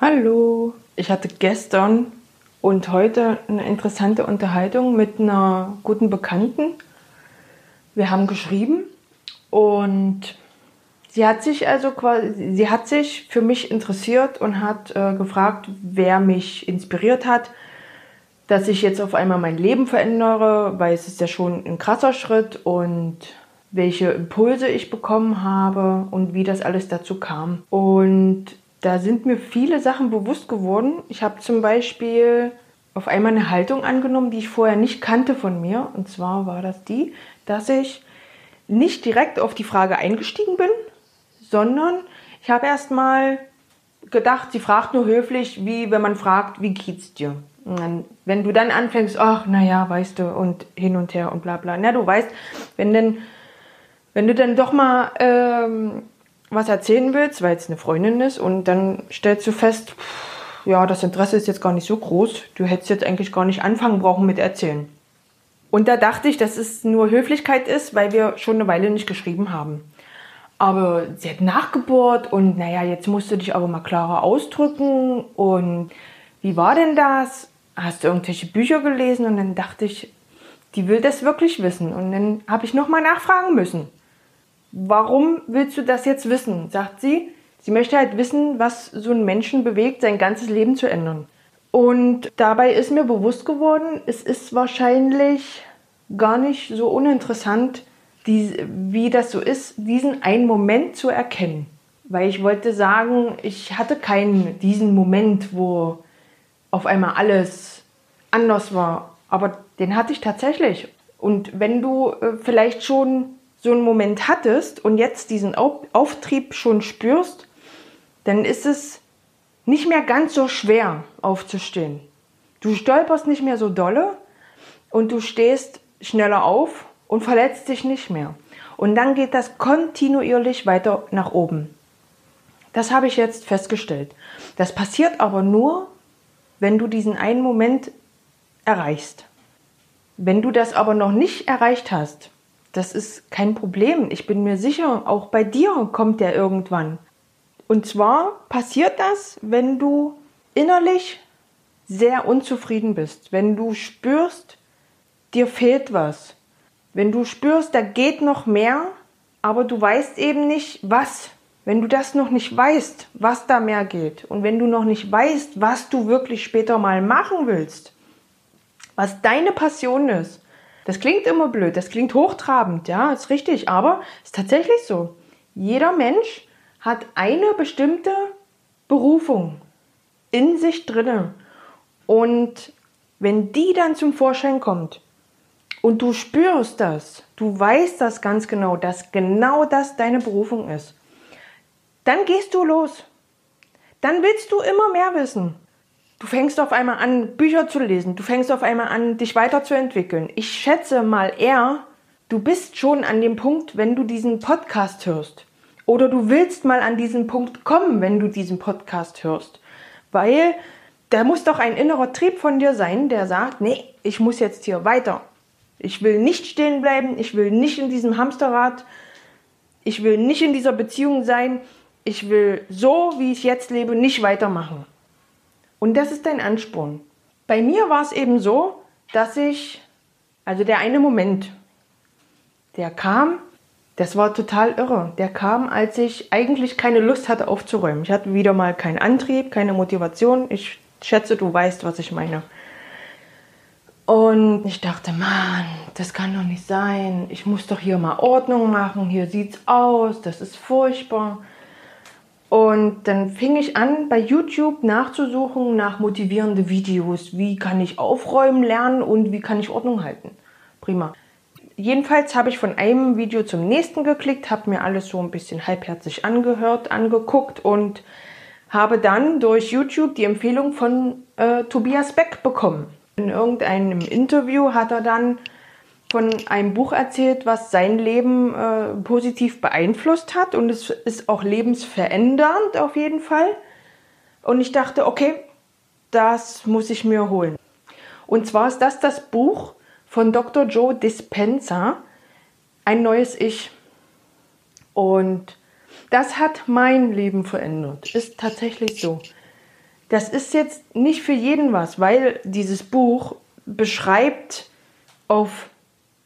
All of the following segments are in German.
Hallo. Ich hatte gestern und heute eine interessante Unterhaltung mit einer guten Bekannten. Wir haben geschrieben und sie hat sich also quasi, sie hat sich für mich interessiert und hat äh, gefragt, wer mich inspiriert hat, dass ich jetzt auf einmal mein Leben verändere, weil es ist ja schon ein krasser Schritt und welche Impulse ich bekommen habe und wie das alles dazu kam. Und da sind mir viele Sachen bewusst geworden. Ich habe zum Beispiel auf einmal eine Haltung angenommen, die ich vorher nicht kannte von mir. Und zwar war das die, dass ich nicht direkt auf die Frage eingestiegen bin, sondern ich habe erst mal gedacht, sie fragt nur höflich, wie wenn man fragt, wie geht's dir? Dann, wenn du dann anfängst, ach, naja, weißt du, und hin und her und bla bla. Na, du weißt, wenn denn, wenn du dann doch mal ähm, was erzählen willst, weil es eine Freundin ist, und dann stellst du fest, ja, das Interesse ist jetzt gar nicht so groß, du hättest jetzt eigentlich gar nicht anfangen brauchen mit erzählen. Und da dachte ich, dass es nur Höflichkeit ist, weil wir schon eine Weile nicht geschrieben haben. Aber sie hat nachgebohrt und naja, jetzt musst du dich aber mal klarer ausdrücken und wie war denn das? Hast du irgendwelche Bücher gelesen? Und dann dachte ich, die will das wirklich wissen. Und dann habe ich nochmal nachfragen müssen. Warum willst du das jetzt wissen? sagt sie. Sie möchte halt wissen, was so einen Menschen bewegt, sein ganzes Leben zu ändern. Und dabei ist mir bewusst geworden, es ist wahrscheinlich gar nicht so uninteressant, die, wie das so ist, diesen einen Moment zu erkennen. Weil ich wollte sagen, ich hatte keinen diesen Moment, wo auf einmal alles anders war. Aber den hatte ich tatsächlich. Und wenn du äh, vielleicht schon so einen Moment hattest und jetzt diesen Auf Auftrieb schon spürst, dann ist es nicht mehr ganz so schwer aufzustehen. Du stolperst nicht mehr so dolle und du stehst schneller auf und verletzt dich nicht mehr. Und dann geht das kontinuierlich weiter nach oben. Das habe ich jetzt festgestellt. Das passiert aber nur, wenn du diesen einen Moment erreichst. Wenn du das aber noch nicht erreicht hast, das ist kein Problem. Ich bin mir sicher, auch bei dir kommt der irgendwann. Und zwar passiert das, wenn du innerlich sehr unzufrieden bist, wenn du spürst, dir fehlt was, wenn du spürst, da geht noch mehr, aber du weißt eben nicht, was. Wenn du das noch nicht weißt, was da mehr geht und wenn du noch nicht weißt, was du wirklich später mal machen willst, was deine Passion ist, das klingt immer blöd, das klingt hochtrabend, ja, ist richtig, aber ist tatsächlich so. Jeder Mensch hat eine bestimmte Berufung in sich drinne und wenn die dann zum Vorschein kommt, und du spürst das, du weißt das ganz genau, dass genau das deine Berufung ist, dann gehst du los. Dann willst du immer mehr wissen. Du fängst auf einmal an, Bücher zu lesen. Du fängst auf einmal an, dich weiterzuentwickeln. Ich schätze mal eher, du bist schon an dem Punkt, wenn du diesen Podcast hörst. Oder du willst mal an diesen Punkt kommen, wenn du diesen Podcast hörst. Weil da muss doch ein innerer Trieb von dir sein, der sagt, nee, ich muss jetzt hier weiter. Ich will nicht stehen bleiben, ich will nicht in diesem Hamsterrad, ich will nicht in dieser Beziehung sein, ich will so, wie ich jetzt lebe, nicht weitermachen. Und das ist dein Ansporn. Bei mir war es eben so, dass ich, also der eine Moment, der kam, das war total irre. Der kam, als ich eigentlich keine Lust hatte aufzuräumen. Ich hatte wieder mal keinen Antrieb, keine Motivation. Ich schätze, du weißt, was ich meine. Und ich dachte, Mann, das kann doch nicht sein. Ich muss doch hier mal Ordnung machen. Hier sieht's aus. Das ist furchtbar. Und dann fing ich an, bei YouTube nachzusuchen nach motivierende Videos. Wie kann ich aufräumen lernen und wie kann ich Ordnung halten? Prima. Jedenfalls habe ich von einem Video zum nächsten geklickt, habe mir alles so ein bisschen halbherzig angehört, angeguckt und habe dann durch YouTube die Empfehlung von äh, Tobias Beck bekommen. In irgendeinem Interview hat er dann von einem Buch erzählt, was sein Leben äh, positiv beeinflusst hat und es ist auch lebensverändernd auf jeden Fall. Und ich dachte, okay, das muss ich mir holen. Und zwar ist das das Buch von Dr. Joe Dispenza, Ein neues Ich. Und das hat mein Leben verändert. Ist tatsächlich so. Das ist jetzt nicht für jeden was, weil dieses Buch beschreibt auf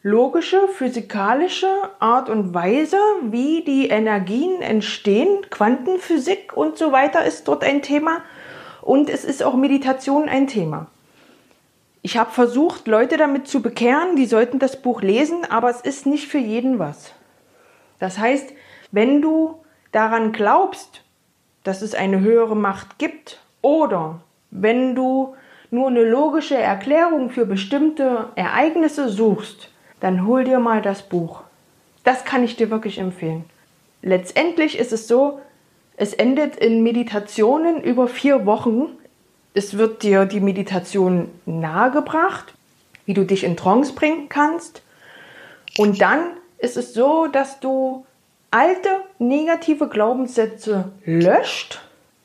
logische, physikalische Art und Weise, wie die Energien entstehen. Quantenphysik und so weiter ist dort ein Thema. Und es ist auch Meditation ein Thema. Ich habe versucht, Leute damit zu bekehren, die sollten das Buch lesen, aber es ist nicht für jeden was. Das heißt, wenn du daran glaubst, dass es eine höhere Macht gibt, oder wenn du nur eine logische Erklärung für bestimmte Ereignisse suchst, dann hol dir mal das Buch. Das kann ich dir wirklich empfehlen. Letztendlich ist es so, es endet in Meditationen über vier Wochen. Es wird dir die Meditation nahegebracht, wie du dich in Trance bringen kannst. Und dann ist es so, dass du alte negative Glaubenssätze löscht,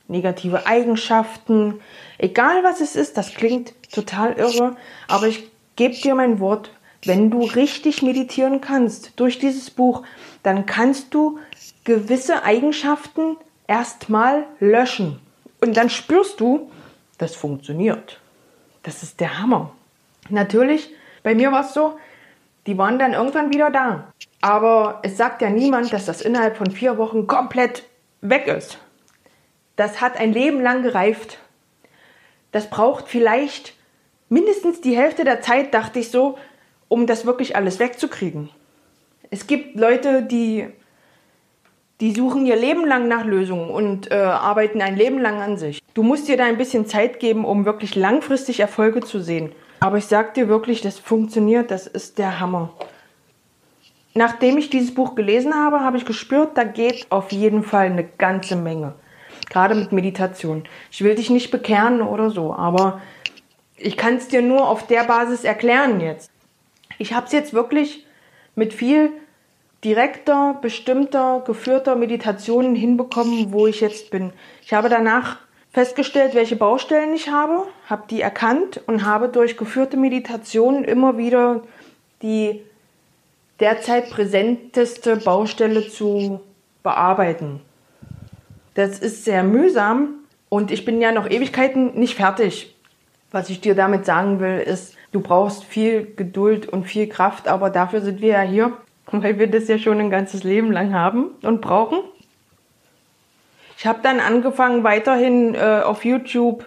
negative Eigenschaften, egal was es ist, das klingt total irre, aber ich gebe dir mein Wort, wenn du richtig meditieren kannst durch dieses Buch, dann kannst du gewisse Eigenschaften erstmal löschen. Und dann spürst du, das funktioniert. Das ist der Hammer. Natürlich, bei mir war es so, die waren dann irgendwann wieder da. Aber es sagt ja niemand, dass das innerhalb von vier Wochen komplett weg ist. Das hat ein Leben lang gereift. Das braucht vielleicht mindestens die Hälfte der Zeit, dachte ich so, um das wirklich alles wegzukriegen. Es gibt Leute, die, die suchen ihr Leben lang nach Lösungen und äh, arbeiten ein Leben lang an sich. Du musst dir da ein bisschen Zeit geben, um wirklich langfristig Erfolge zu sehen. Aber ich sag dir wirklich, das funktioniert, das ist der Hammer. Nachdem ich dieses Buch gelesen habe, habe ich gespürt, da geht auf jeden Fall eine ganze Menge. Gerade mit Meditation. Ich will dich nicht bekehren oder so, aber ich kann es dir nur auf der Basis erklären jetzt. Ich habe es jetzt wirklich mit viel direkter, bestimmter, geführter Meditationen hinbekommen, wo ich jetzt bin. Ich habe danach festgestellt, welche Baustellen ich habe, habe die erkannt und habe durch geführte Meditationen immer wieder die derzeit präsenteste Baustelle zu bearbeiten. Das ist sehr mühsam und ich bin ja noch Ewigkeiten nicht fertig. Was ich dir damit sagen will, ist, du brauchst viel Geduld und viel Kraft, aber dafür sind wir ja hier, weil wir das ja schon ein ganzes Leben lang haben und brauchen. Ich habe dann angefangen, weiterhin äh, auf YouTube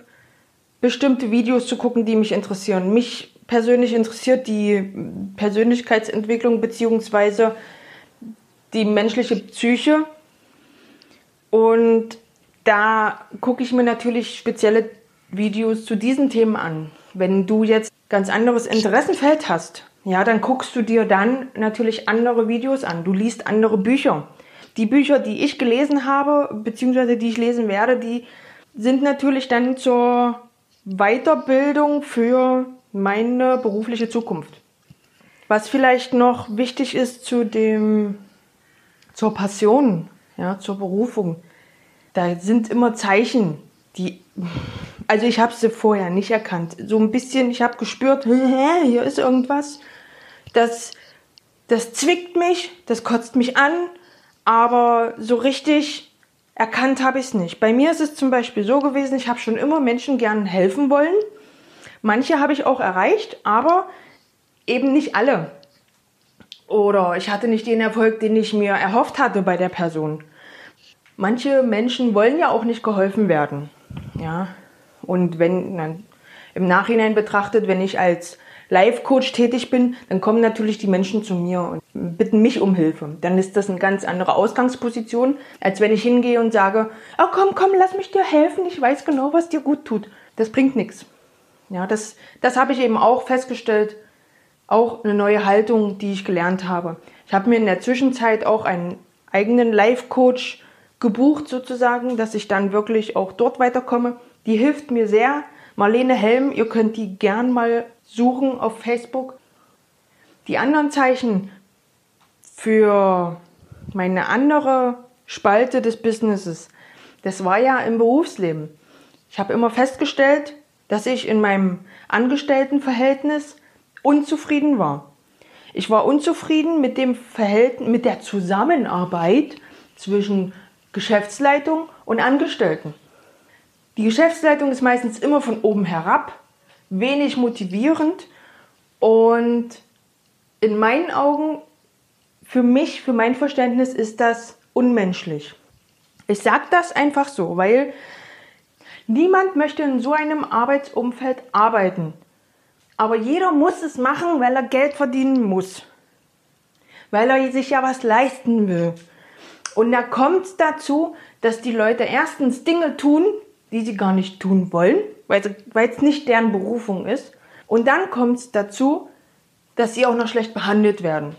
bestimmte Videos zu gucken, die mich interessieren. Mich persönlich interessiert die Persönlichkeitsentwicklung bzw. die menschliche Psyche. Und da gucke ich mir natürlich spezielle Videos zu diesen Themen an. Wenn du jetzt ganz anderes Interessenfeld hast, ja, dann guckst du dir dann natürlich andere Videos an. Du liest andere Bücher. Die Bücher, die ich gelesen habe, beziehungsweise die ich lesen werde, die sind natürlich dann zur Weiterbildung für meine berufliche Zukunft. Was vielleicht noch wichtig ist zu dem, zur Passion, ja, zur Berufung. Da sind immer Zeichen, die also ich habe sie vorher nicht erkannt. So ein bisschen, ich habe gespürt, hier ist irgendwas. Das, das zwickt mich, das kotzt mich an, aber so richtig erkannt habe ich es nicht. Bei mir ist es zum Beispiel so gewesen, ich habe schon immer Menschen gern helfen wollen. Manche habe ich auch erreicht, aber eben nicht alle. Oder ich hatte nicht den Erfolg, den ich mir erhofft hatte bei der Person. Manche Menschen wollen ja auch nicht geholfen werden. Ja, und wenn dann im Nachhinein betrachtet, wenn ich als Life-Coach tätig bin, dann kommen natürlich die Menschen zu mir und bitten mich um Hilfe. Dann ist das eine ganz andere Ausgangsposition, als wenn ich hingehe und sage, oh komm, komm, lass mich dir helfen, ich weiß genau, was dir gut tut. Das bringt nichts. Ja, das, das habe ich eben auch festgestellt, auch eine neue Haltung, die ich gelernt habe. Ich habe mir in der Zwischenzeit auch einen eigenen Life-Coach gebucht sozusagen, dass ich dann wirklich auch dort weiterkomme. Die hilft mir sehr. Marlene Helm, ihr könnt die gern mal suchen auf Facebook. Die anderen Zeichen für meine andere Spalte des Businesses, das war ja im Berufsleben. Ich habe immer festgestellt, dass ich in meinem Angestelltenverhältnis unzufrieden war. Ich war unzufrieden mit dem Verhältnis, mit der Zusammenarbeit zwischen Geschäftsleitung und Angestellten Die Geschäftsleitung ist meistens immer von oben herab, wenig motivierend und in meinen Augen, für mich, für mein Verständnis ist das unmenschlich. Ich sage das einfach so, weil niemand möchte in so einem Arbeitsumfeld arbeiten. Aber jeder muss es machen, weil er Geld verdienen muss. Weil er sich ja was leisten will. Und da kommt es dazu, dass die Leute erstens Dinge tun, die sie gar nicht tun wollen, weil es nicht deren Berufung ist. Und dann kommt es dazu, dass sie auch noch schlecht behandelt werden.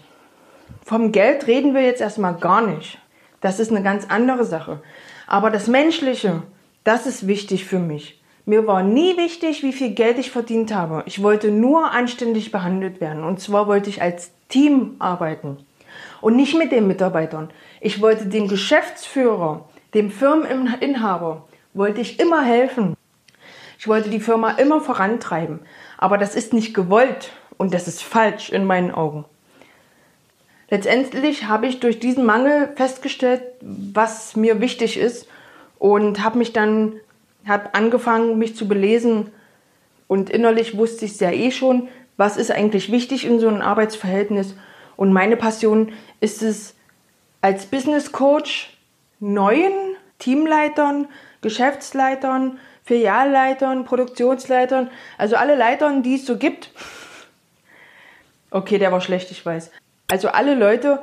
Vom Geld reden wir jetzt erstmal gar nicht. Das ist eine ganz andere Sache. Aber das Menschliche, das ist wichtig für mich. Mir war nie wichtig, wie viel Geld ich verdient habe. Ich wollte nur anständig behandelt werden. Und zwar wollte ich als Team arbeiten. Und nicht mit den Mitarbeitern. Ich wollte dem Geschäftsführer, dem Firmeninhaber, wollte ich immer helfen. Ich wollte die Firma immer vorantreiben. Aber das ist nicht gewollt und das ist falsch in meinen Augen. Letztendlich habe ich durch diesen Mangel festgestellt, was mir wichtig ist und habe mich dann habe angefangen, mich zu belesen und innerlich wusste ich es ja eh schon, was ist eigentlich wichtig in so einem Arbeitsverhältnis. Und meine Passion ist es, als Business Coach neuen Teamleitern, Geschäftsleitern, Filialleitern, Produktionsleitern, also alle Leitern, die es so gibt. Okay, der war schlecht, ich weiß. Also alle Leute,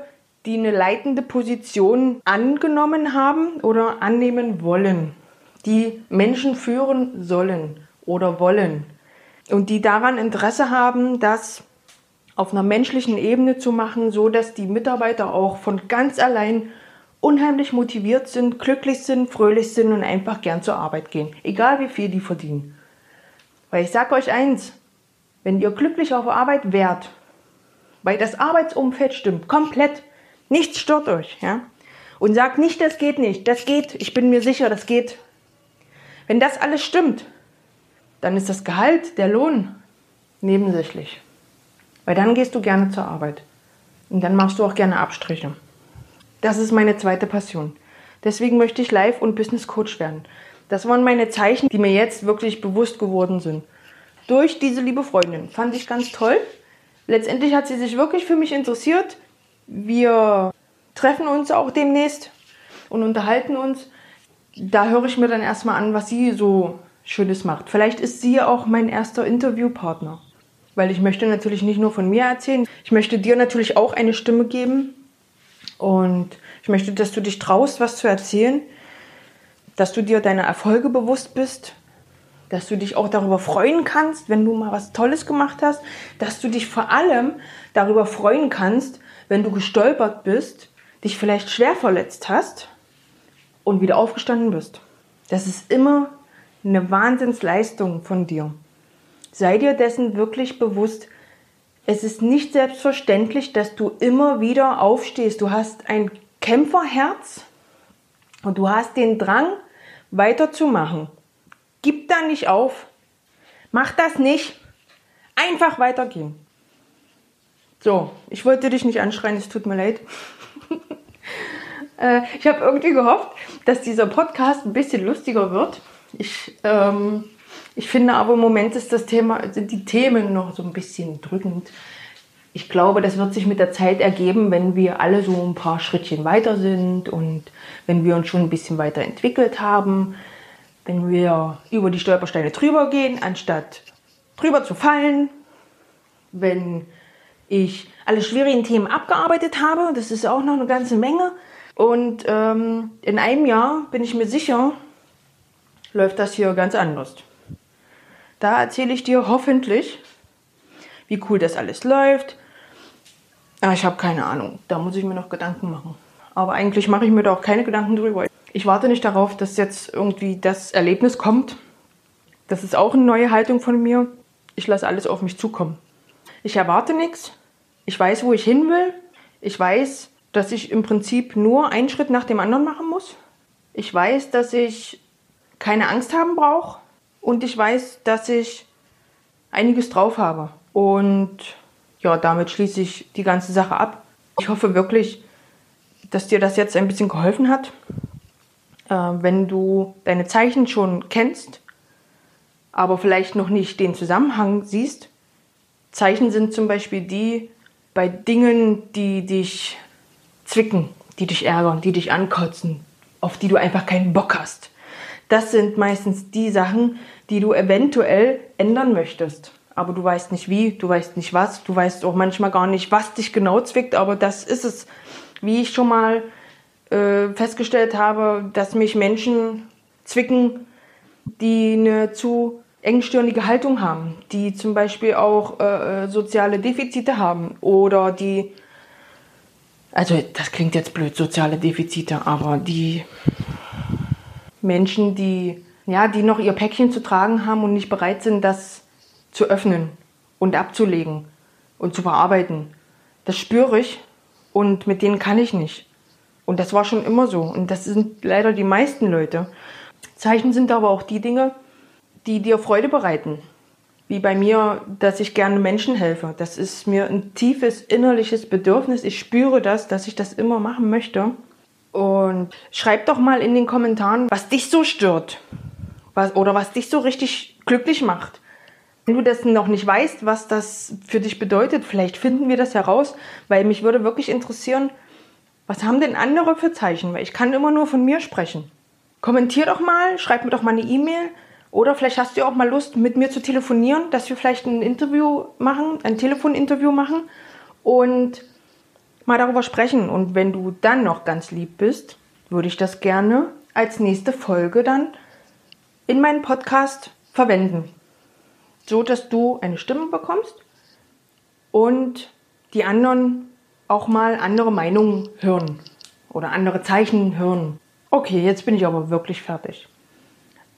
die eine leitende Position angenommen haben oder annehmen wollen die Menschen führen sollen oder wollen und die daran Interesse haben, das auf einer menschlichen Ebene zu machen, so dass die Mitarbeiter auch von ganz allein unheimlich motiviert sind, glücklich sind, fröhlich sind und einfach gern zur Arbeit gehen, egal wie viel die verdienen. Weil ich sage euch eins, wenn ihr glücklich auf Arbeit wärt, weil das Arbeitsumfeld stimmt, komplett, nichts stört euch, ja, und sagt nicht, das geht nicht, das geht, ich bin mir sicher, das geht, wenn das alles stimmt, dann ist das Gehalt, der Lohn nebensächlich. Weil dann gehst du gerne zur Arbeit. Und dann machst du auch gerne Abstriche. Das ist meine zweite Passion. Deswegen möchte ich Live- und Business Coach werden. Das waren meine Zeichen, die mir jetzt wirklich bewusst geworden sind. Durch diese liebe Freundin. Fand ich ganz toll. Letztendlich hat sie sich wirklich für mich interessiert. Wir treffen uns auch demnächst und unterhalten uns da höre ich mir dann erstmal an, was sie so Schönes macht. Vielleicht ist sie auch mein erster Interviewpartner. Weil ich möchte natürlich nicht nur von mir erzählen, ich möchte dir natürlich auch eine Stimme geben. Und ich möchte, dass du dich traust, was zu erzählen, dass du dir deine Erfolge bewusst bist, dass du dich auch darüber freuen kannst, wenn du mal was Tolles gemacht hast, dass du dich vor allem darüber freuen kannst, wenn du gestolpert bist, dich vielleicht schwer verletzt hast und wieder aufgestanden bist. Das ist immer eine Wahnsinnsleistung von dir. Sei dir dessen wirklich bewusst. Es ist nicht selbstverständlich, dass du immer wieder aufstehst. Du hast ein Kämpferherz und du hast den Drang, weiterzumachen. Gib da nicht auf. Mach das nicht. Einfach weitergehen. So, ich wollte dich nicht anschreien, es tut mir leid. Äh, ich habe irgendwie gehofft, dass dieser Podcast ein bisschen lustiger wird. Ich, ähm, ich finde aber im Moment ist das Thema, sind die Themen noch so ein bisschen drückend. Ich glaube, das wird sich mit der Zeit ergeben, wenn wir alle so ein paar Schrittchen weiter sind und wenn wir uns schon ein bisschen weiterentwickelt haben, wenn wir über die Stolpersteine drüber gehen, anstatt drüber zu fallen, wenn ich alle schwierigen Themen abgearbeitet habe, das ist auch noch eine ganze Menge, und ähm, in einem Jahr bin ich mir sicher, läuft das hier ganz anders. Da erzähle ich dir hoffentlich, wie cool das alles läuft. Aber ah, ich habe keine Ahnung. Da muss ich mir noch Gedanken machen. Aber eigentlich mache ich mir da auch keine Gedanken drüber. Ich warte nicht darauf, dass jetzt irgendwie das Erlebnis kommt. Das ist auch eine neue Haltung von mir. Ich lasse alles auf mich zukommen. Ich erwarte nichts. Ich weiß, wo ich hin will. Ich weiß, dass ich im Prinzip nur einen Schritt nach dem anderen machen muss. Ich weiß, dass ich keine Angst haben brauche und ich weiß, dass ich einiges drauf habe. Und ja, damit schließe ich die ganze Sache ab. Ich hoffe wirklich, dass dir das jetzt ein bisschen geholfen hat. Äh, wenn du deine Zeichen schon kennst, aber vielleicht noch nicht den Zusammenhang siehst. Zeichen sind zum Beispiel die bei Dingen, die dich zwicken, die dich ärgern, die dich ankotzen, auf die du einfach keinen Bock hast. Das sind meistens die Sachen, die du eventuell ändern möchtest. Aber du weißt nicht wie, du weißt nicht was, du weißt auch manchmal gar nicht, was dich genau zwickt, aber das ist es. Wie ich schon mal äh, festgestellt habe, dass mich Menschen zwicken, die eine zu engstirnige Haltung haben, die zum Beispiel auch äh, äh, soziale Defizite haben oder die, also das klingt jetzt blöd, soziale Defizite, aber die Menschen, die, ja, die noch ihr Päckchen zu tragen haben und nicht bereit sind, das zu öffnen und abzulegen und zu bearbeiten. Das spüre ich und mit denen kann ich nicht. Und das war schon immer so. Und das sind leider die meisten Leute. Zeichen sind aber auch die Dinge, die dir Freude bereiten. Wie bei mir, dass ich gerne Menschen helfe. Das ist mir ein tiefes innerliches Bedürfnis. Ich spüre das, dass ich das immer machen möchte. Und schreib doch mal in den Kommentaren, was dich so stört. Was, oder was dich so richtig glücklich macht. Wenn du das noch nicht weißt, was das für dich bedeutet, vielleicht finden wir das heraus, weil mich würde wirklich interessieren, was haben denn andere für Zeichen? Weil ich kann immer nur von mir sprechen. Kommentier doch mal, schreib mir doch mal eine E-Mail oder vielleicht hast du auch mal Lust, mit mir zu telefonieren, dass wir vielleicht ein Interview machen, ein Telefoninterview machen und mal darüber sprechen. Und wenn du dann noch ganz lieb bist, würde ich das gerne als nächste Folge dann in meinen Podcast verwenden. So dass du eine Stimme bekommst und die anderen auch mal andere Meinungen hören oder andere Zeichen hören. Okay, jetzt bin ich aber wirklich fertig.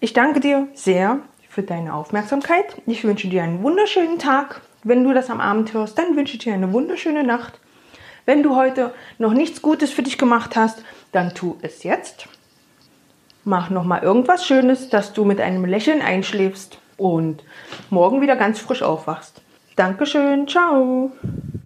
Ich danke dir sehr für deine Aufmerksamkeit. Ich wünsche dir einen wunderschönen Tag. Wenn du das am Abend hörst, dann wünsche ich dir eine wunderschöne Nacht. Wenn du heute noch nichts Gutes für dich gemacht hast, dann tu es jetzt. Mach noch mal irgendwas Schönes, dass du mit einem Lächeln einschläfst und morgen wieder ganz frisch aufwachst. Dankeschön, ciao.